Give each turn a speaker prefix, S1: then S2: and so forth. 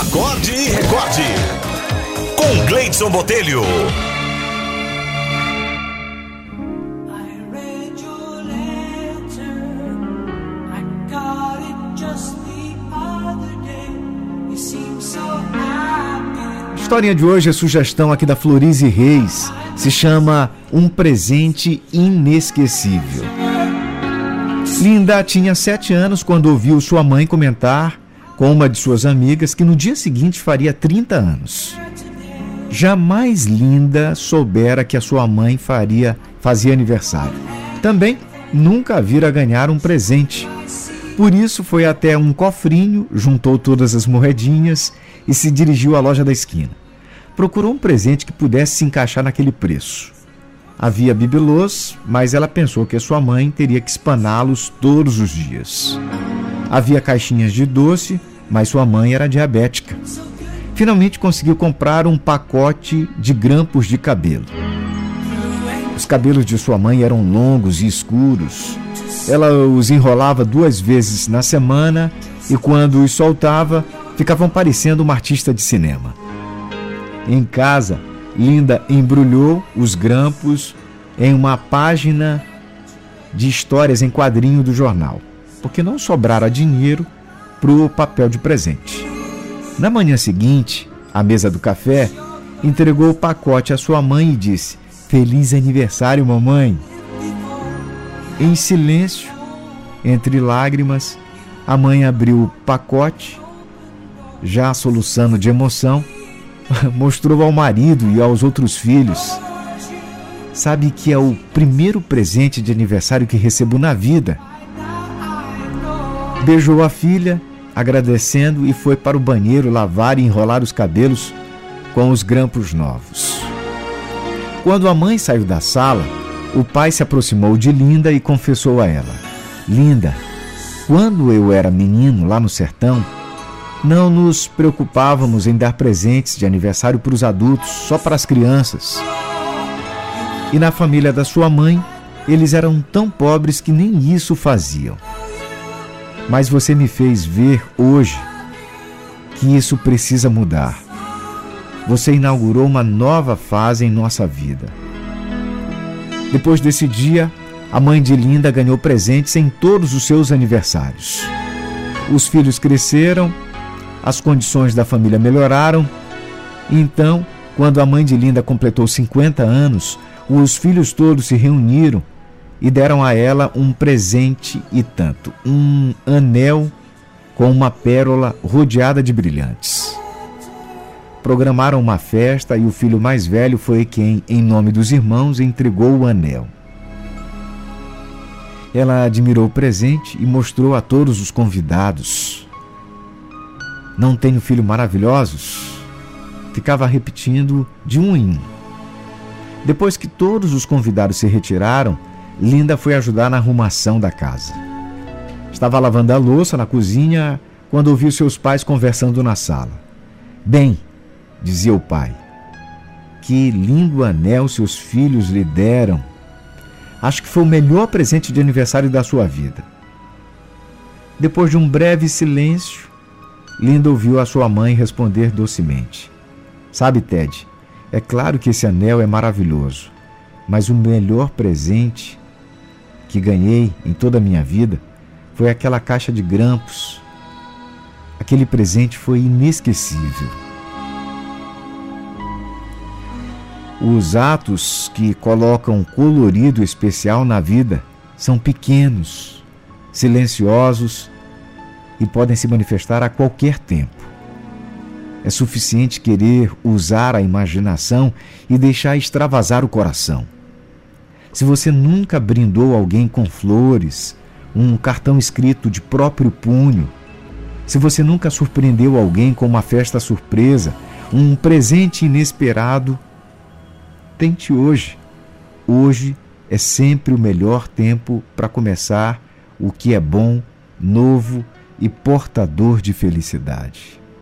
S1: Acorde e recorde. Com Gleidson Botelho.
S2: A historinha de hoje é sugestão aqui da Florize Reis. Se chama Um Presente Inesquecível. Linda tinha sete anos quando ouviu sua mãe comentar com uma de suas amigas que no dia seguinte faria 30 anos. Jamais Linda soubera que a sua mãe faria fazia aniversário. Também nunca vira ganhar um presente. Por isso foi até um cofrinho, juntou todas as moedinhas e se dirigiu à loja da esquina. Procurou um presente que pudesse se encaixar naquele preço. Havia bibelôs, mas ela pensou que a sua mãe teria que espaná-los todos os dias. Havia caixinhas de doce, mas sua mãe era diabética. Finalmente conseguiu comprar um pacote de grampos de cabelo. Os cabelos de sua mãe eram longos e escuros. Ela os enrolava duas vezes na semana e, quando os soltava, ficavam parecendo uma artista de cinema. Em casa, Linda embrulhou os grampos em uma página de histórias em quadrinho do jornal, porque não sobrara dinheiro para o papel de presente. Na manhã seguinte, à mesa do café, entregou o pacote à sua mãe e disse: Feliz aniversário, mamãe! Em silêncio, entre lágrimas, a mãe abriu o pacote, já soluçando de emoção, mostrou ao marido e aos outros filhos. Sabe que é o primeiro presente de aniversário que recebo na vida. Beijou a filha, agradecendo, e foi para o banheiro lavar e enrolar os cabelos com os grampos novos. Quando a mãe saiu da sala, o pai se aproximou de Linda e confessou a ela: Linda, quando eu era menino lá no sertão, não nos preocupávamos em dar presentes de aniversário para os adultos, só para as crianças. E na família da sua mãe, eles eram tão pobres que nem isso faziam. Mas você me fez ver hoje que isso precisa mudar. Você inaugurou uma nova fase em nossa vida. Depois desse dia, a mãe de Linda ganhou presentes em todos os seus aniversários. Os filhos cresceram as condições da família melhoraram. Então, quando a mãe de Linda completou 50 anos, os filhos todos se reuniram e deram a ela um presente e tanto: um anel com uma pérola rodeada de brilhantes. Programaram uma festa e o filho mais velho foi quem, em nome dos irmãos, entregou o anel. Ela admirou o presente e mostrou a todos os convidados. Não tenho filhos maravilhosos? Ficava repetindo de um em um. Depois que todos os convidados se retiraram, Linda foi ajudar na arrumação da casa. Estava lavando a louça na cozinha quando ouviu seus pais conversando na sala. Bem, dizia o pai, que lindo anel seus filhos lhe deram. Acho que foi o melhor presente de aniversário da sua vida. Depois de um breve silêncio, Linda ouviu a sua mãe responder docemente: Sabe, Ted, é claro que esse anel é maravilhoso, mas o melhor presente que ganhei em toda a minha vida foi aquela caixa de grampos. Aquele presente foi inesquecível. Os atos que colocam colorido especial na vida são pequenos, silenciosos e podem se manifestar a qualquer tempo. É suficiente querer usar a imaginação e deixar extravasar o coração. Se você nunca brindou alguém com flores, um cartão escrito de próprio punho, se você nunca surpreendeu alguém com uma festa surpresa, um presente inesperado, tente hoje. Hoje é sempre o melhor tempo para começar o que é bom, novo e portador de felicidade.